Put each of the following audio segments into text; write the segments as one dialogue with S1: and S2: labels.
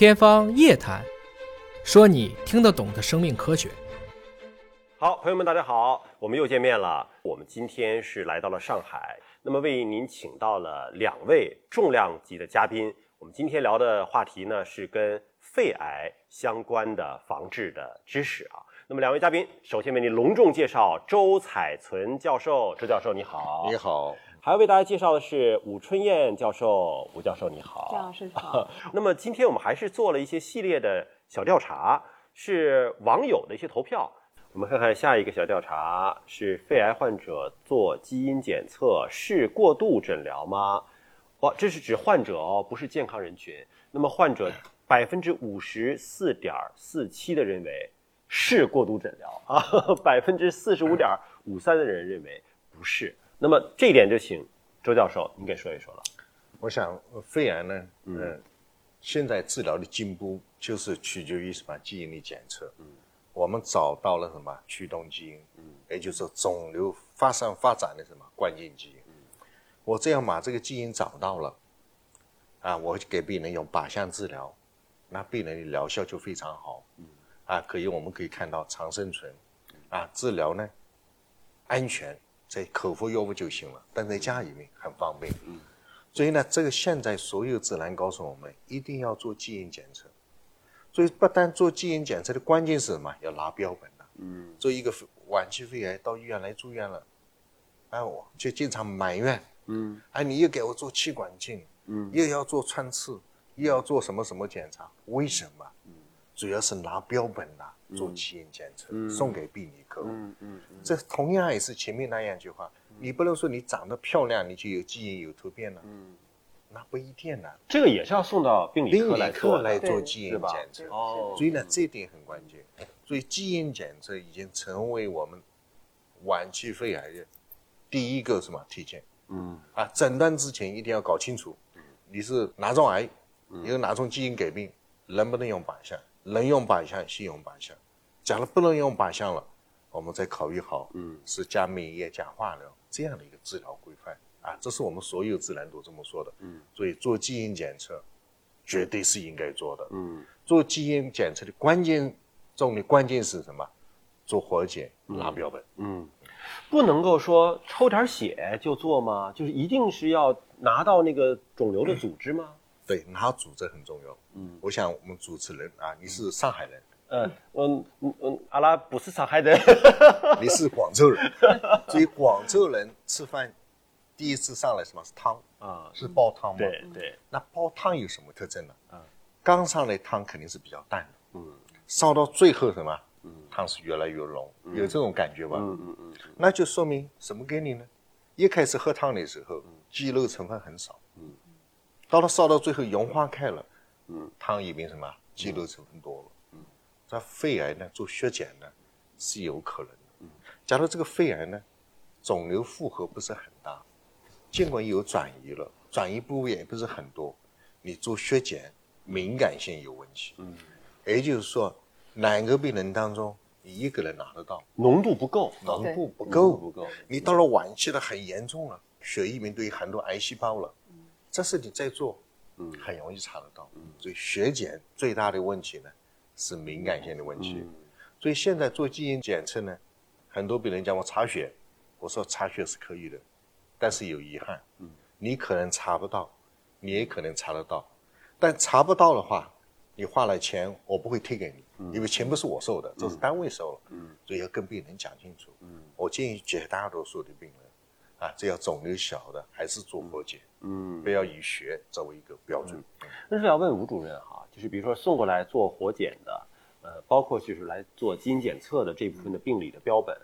S1: 天方夜谭，说你听得懂的生命科学。
S2: 好，朋友们，大家好，我们又见面了。我们今天是来到了上海，那么为您请到了两位重量级的嘉宾。我们今天聊的话题呢是跟肺癌相关的防治的知识啊。那么两位嘉宾，首先为您隆重介绍周彩存教授，周教授你好。
S3: 你好，
S2: 还要为大家介绍的是武春燕教授，吴教授你好。
S4: 张老师好。
S2: 那么今天我们还是做了一些系列的小调查，是网友的一些投票。我们看看下一个小调查是肺癌患者做基因检测是过度诊疗吗？哇，这是指患者哦，不是健康人群。那么患者百分之五十四点四七的认为是过度诊疗啊，百分之四十五点五三的人认为不是。那么这一点就请周教授您给说一说了。
S3: 我想呃肺癌呢，嗯，现在治疗的进步就是取决于什么基因的检测，嗯，我们找到了什么驱动基因，嗯，也就是肿瘤发生发展的什么关键基因，嗯，我这样把这个基因找到了，啊，我给病人用靶向治疗，那病人的疗效就非常好，嗯，啊，可以我们可以看到长生存，啊，治疗呢安全，在口服药物就行了，但在家里面很方便，嗯。所以呢，这个现在所有指南告诉我们，一定要做基因检测。所以不但做基因检测的关键是什么？要拿标本的。嗯。做一个晚期肺癌到医院来住院了，哎，我就经常埋怨。嗯。哎，你又给我做气管镜，嗯，又要做穿刺，又要做什么什么检查？为什么？嗯。主要是拿标本呐，做基因检测，送给病理科。嗯嗯。这同样也是前面那样一句话。你不能说你长得漂亮，你就有基因有突变了。嗯，那不一定呢。
S2: 这个也是要送到病理科来做
S3: 来做基因检测。哦，所以呢，这点很关键。所以基因检测已经成为我们晚期肺癌的第一个什么体检。嗯，啊，诊断之前一定要搞清楚，你是哪种癌，有哪种基因改变，能不能用靶向？能用靶向，先用靶向。假如不能用靶向了，我们再考虑好，嗯，是加免疫加化疗。这样的一个治疗规范啊，这是我们所有自然都这么说的。嗯，所以做基因检测，绝对是应该做的。嗯，做基因检测的关键重的关键是什么？做活检拿标本。
S2: 嗯，不能够说抽点血就做吗？就是一定是要拿到那个肿瘤的组织吗？
S3: 对，拿组织很重要。嗯，我想我们主持人啊，你是上海人。
S2: 嗯嗯嗯嗯，阿拉不是上海人，
S3: 你是广州人，所以广州人吃饭第一次上来什么是汤啊？是煲汤吗？
S2: 对对。
S3: 那煲汤有什么特征呢？啊，刚上来汤肯定是比较淡的，嗯，烧到最后什么？嗯，汤是越来越浓，有这种感觉吧？嗯嗯嗯。那就说明什么给你呢？一开始喝汤的时候，鸡肉成分很少，嗯，到了烧到最后融化开了，嗯，汤里面什么？鸡肉成分多了。那肺癌呢？做血检呢是有可能的。嗯，假如这个肺癌呢，肿瘤负荷不是很大，尽管有转移了，转移部位也不是很多，你做血检敏感性有问题。嗯，也就是说，两个病人当中，你一个人拿得到，
S2: 浓度不够，
S3: 浓度不够，不够。你到了晚期了，很严重了，血液里面都有很多癌细胞了。嗯，这是你在做，嗯，很容易查得到。嗯，所以血检最大的问题呢？是敏感性的问题，所以现在做基因检测呢，很多病人叫我查血，我说查血是可以的，但是有遗憾，你可能查不到，你也可能查得到，但查不到的话，你花了钱，我不会退给你，因为钱不是我收的，这是单位收了，所以要跟病人讲清楚。我建议绝大多数的病人，啊，只要肿瘤小的，还是做活检，不要以血作为一个标准。
S2: 那是要问吴主任哈。就是比如说送过来做活检的，呃，包括就是来做基因检测的这部分的病理的标本，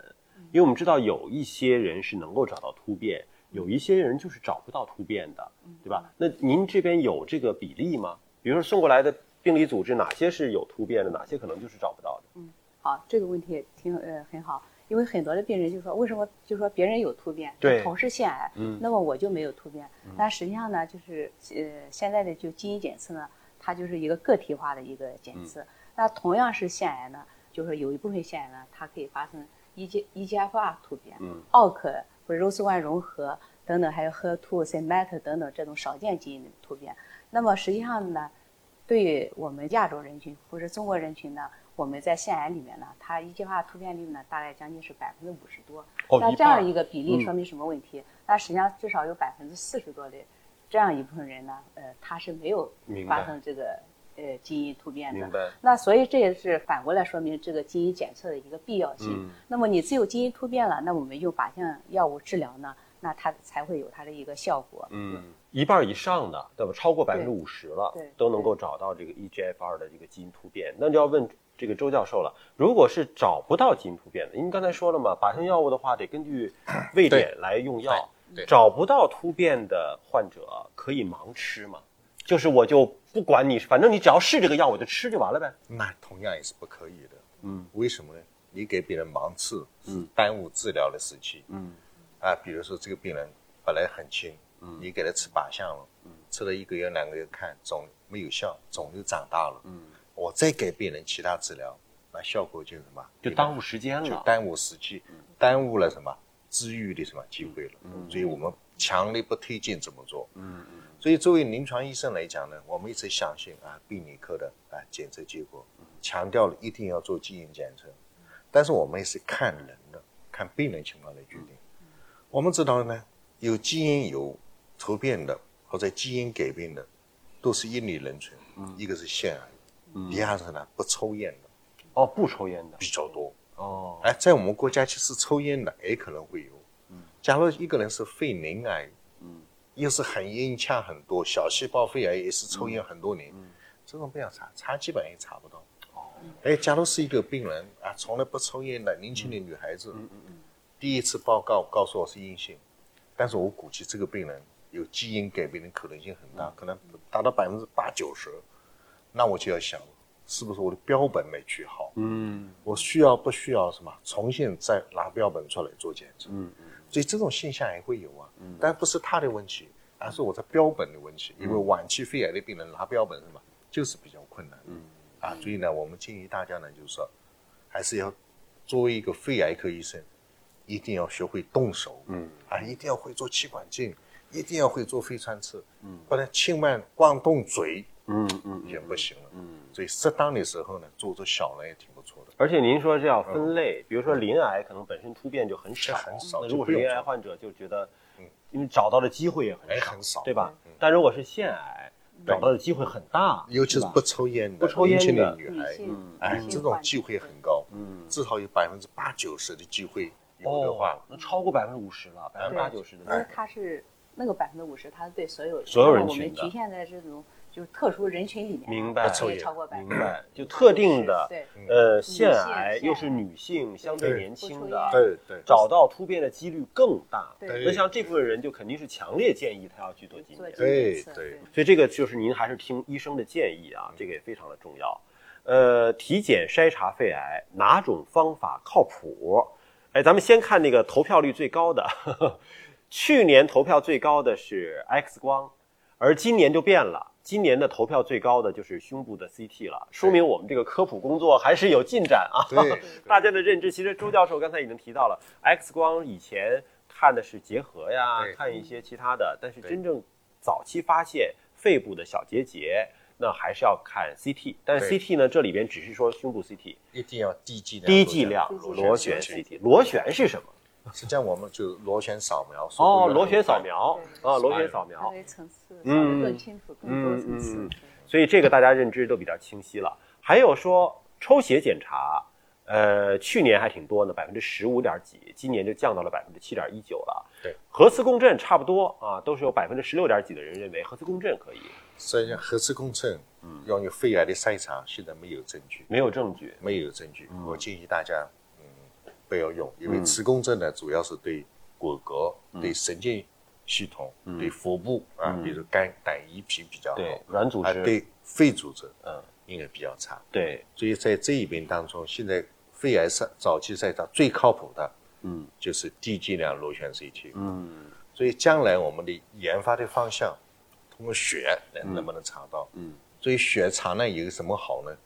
S2: 因为我们知道有一些人是能够找到突变，有一些人就是找不到突变的，对吧？那您这边有这个比例吗？比如说送过来的病理组织哪些是有突变的，哪些可能就是找不到的？
S4: 嗯，好，这个问题挺呃很好，因为很多的病人就说为什么就说别人有突变，
S2: 对，
S4: 同是腺癌，嗯，那么我就没有突变，但实际上呢，就是呃现在的就基因检测呢。它就是一个个体化的一个检测。那同样是腺癌呢，就是有一部分腺癌呢，它可以发生 E G E G F R 突变、嗯，奥克或者 ROS1 融合等等，还有 HER2、c MET 等等这种少见基因的突变。那么实际上呢，对于我们亚洲人群或者中国人群呢，我们在腺癌里面呢，它一氧化突变率呢大概将近是百分之五十多。
S2: 哦
S4: 那这样
S2: 半
S4: 一个比例说明什么问题？那实际上至少有百分之四十多的这样一部分人呢，呃，他是没有发生这个呃基因突变的。
S2: 明白。
S4: 那所以这也是反过来说明这个基因检测的一个必要性。
S2: 嗯
S4: 那么你只有基因突变了，那我们用靶向药物治疗呢，那它才会有它的一个效果。
S2: 嗯，一半以上的，对吧？超过百分之五十了，都能够找到这个 E EGFR 的这个基因突变。那就要问这个周教授了，如果是找不到基因突变的，因为刚才说了嘛，靶向药物的话得根据 位点来用药
S3: 对对，
S2: 找不到突变的患者可以盲吃吗？就是我就不管你，反正你只要是这个药，我就吃就完了呗。
S3: 那同样也是不可以的。
S2: 嗯，
S3: 为什么呢？你给别人盲吃，
S2: 嗯
S3: 耽误治疗的时期。
S2: 嗯
S3: 啊，比如说这个病人本来很轻，
S2: 嗯。
S3: 你给他吃靶向了，吃了一个月两个月，看肿没有效，肿瘤长大了，
S2: 嗯，
S3: 我再给病人其他治疗，那效果就什么？
S2: 就耽误时间了。
S3: 就耽误时机，耽误了什么？治愈的什么机会了。所以我们强烈不推荐这么做。
S2: 嗯嗯。
S3: 所以作为临床医生来讲呢，我们一直相信啊病理科的啊检测结果，强调了一定要做基因检测，但是我们也是看人的，看病人情况来决定。我们知道呢，有基因有突变的或者基因改变的，都是因理人群，一个是腺癌，第二个呢不抽烟的。
S2: 哦，不抽烟的。
S3: 比较多。
S2: 哦，
S3: 哎，在我们国家其实抽烟的也可能会有。嗯。假如一个人是肺鳞癌，
S2: 嗯，
S3: 又是很烟呛很多，小细胞肺癌也是抽烟很多年，这种不要查，查基本上也查不到。
S2: 哦，
S3: 哎，假如是一个病人啊，从来不抽烟的年轻的女孩子，嗯。第一次报告告诉我是阴性，但是我估计这个病人有基因改变的可能性很大，可能达到百分之八九十，那我就要想，是不是我的标本没取好？
S2: 嗯
S3: 我需要不需要什么重新再拿标本出来做检测？
S2: 嗯嗯
S3: 所以这种现象也会有啊，但不是他的问题，而是我的标本的问题。因为晚期肺癌的病人拿标本是什么，就是比较困难。嗯，啊，所以呢，我们建议大家呢，就是说，还是要作为一个肺癌科医生，一定要学会动手。
S2: 嗯
S3: 啊，一定要会做气管镜，一定要会做肺穿刺。嗯，不然轻慢光动嘴
S2: 嗯嗯
S3: 也不行了。
S2: 嗯。
S3: 所以适当的时候呢，做做小呢也挺不错的。
S2: 而且您说这要分类，比如说鳞癌可能本身突变就很少，
S3: 很少
S2: 那如果是鳞癌患者就觉得，嗯。因为找到的机会也很少，
S3: 哎很少。
S2: 对吧？但如果是腺癌，找到的机会很大，
S3: 尤其是不抽烟的、
S2: 不抽烟的。
S3: 女孩，
S4: 女性
S3: 哎，这种机会很高，
S2: 嗯。
S3: 至少有百分之八九十的机会有的话。
S2: 哦，，那超过百分之五十了，百分之八九十的
S4: 因为它是那个百分之五十，它是对所有，
S2: 所有人群的
S4: 们局限在这种就是特殊人群里面，
S2: 明白
S4: 超过百分之
S2: 明白，就特定的
S4: 对，
S2: 呃腺癌又是女性，相对
S3: 对
S2: 年轻的，
S3: 对对，
S2: 找到突变的几率更大。
S4: 对
S2: 那像这部分人就肯定是强烈建议他要去做基因
S4: 做
S2: 检测
S4: 基因检测，
S3: 对对
S2: 所以这个就是您还是听医生的建议啊，这个也非常的重要。呃，体检筛查肺癌哪种方法靠谱？哎，咱们先看那个投票率最高的，呵呵去年投票最高的是 X 光，而今年就变了。今年的投票最高的就是胸部的 CT 了，说明我们这个科普工作还是有进展啊。大家的认知，其实周教授刚才已经提到了，X 光以前看的是结核呀，看一些其他的，但是真正早期发现肺部的小结节，那还是要看 CT。但是 CT 呢，这里边只是说胸部 CT，
S3: 一定要低剂量
S2: 低剂量螺旋 CT。螺旋是什么？
S3: 实际上我们就螺旋扫描，
S2: 哦，螺旋扫，描啊，螺旋扫
S4: 它
S2: 描。
S4: 的层次
S2: 嗯
S4: 更清楚、更多层次
S2: 嗯嗯。所以这个大家认知都比较清晰了。还有说抽血检查，呃，去年还挺多呢，百分之十五点几，今年就降到了百分之七点一九了。
S3: 对，
S2: 核磁共振差不多啊，都是有百分之十六点几的人认为核磁共振可以，
S3: 实际上核磁共振，嗯，用于肺癌的筛查，现在没有证据，
S2: 没有证据。
S3: 没有证据。我建议大家，嗯，不要用，因为磁共振呢，主要是对骨骼、对神经系统、对腹部啊，比如肝、胆、胰、脾比较好，
S2: 软组织。
S3: 啊对肺组织，
S2: 嗯，
S3: 应该比较差。
S2: 对，
S3: 所以在这一边当中，现在肺癌筛早期筛查最靠谱的，
S2: 嗯，
S3: 就是低剂量螺旋 CT。
S2: 嗯。
S3: 所以将来我们的研发的方向，通过血能能不能查到？
S2: 嗯，
S3: 所以血查呢有什么好呢？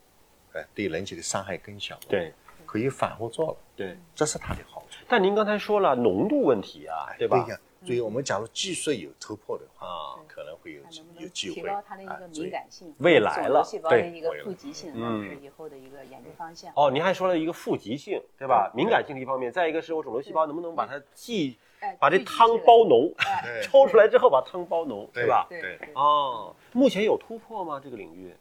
S3: 哎，对人体的伤害更小。，
S2: 对
S3: 可以反复做了，
S2: 对。
S3: 这是它的好处。
S2: 但您刚才说了浓度问题啊，对吧？
S3: 呀，所以我们假如技术有突破的话，
S2: 啊
S3: 可能会有
S4: 能能
S3: 有机会
S4: 提高它的一个敏感性，
S2: 未来了
S4: 肿瘤细胞的
S3: 对
S4: 一个富集性，
S2: 嗯
S4: 是以后的一个研究方向。
S2: 哦，您还说了一个富集性，对吧？敏感性的一方面，再一个是我肿瘤细胞能不能把它既
S4: 哎
S2: 把这汤包浓，
S4: 哎
S2: 抽出来之后把汤包浓，
S3: 对
S2: 对吧？
S4: 对
S3: 对
S4: 对，
S2: 哦，目前有突破吗？这个领域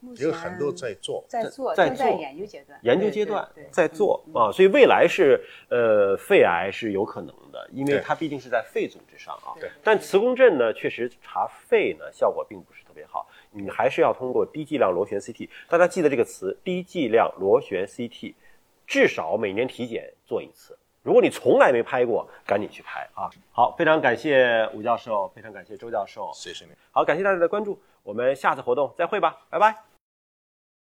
S4: 目
S3: 有很多在做。
S4: 在做，
S2: 在
S4: 正在
S2: 做
S4: 研究阶段，
S2: 研究
S4: 对
S2: 阶段
S4: 对对
S2: 在做
S4: 嗯
S2: 啊，所以未来是呃肺癌是有可能的，因为它毕竟是在肺组织上啊。
S4: 对
S2: 但磁共振呢，确实查肺呢效果并不是特别好，你还是要通过低剂量螺旋 CT。大家记得这个词，低剂量螺旋 CT，至少每年体检做一次。如果你从来没拍过，赶紧去拍啊！好，非常感谢吴教授，非常感谢周教授，
S3: 谢谢你。
S2: 好，感谢大家的关注，我们下次活动再会吧，拜拜。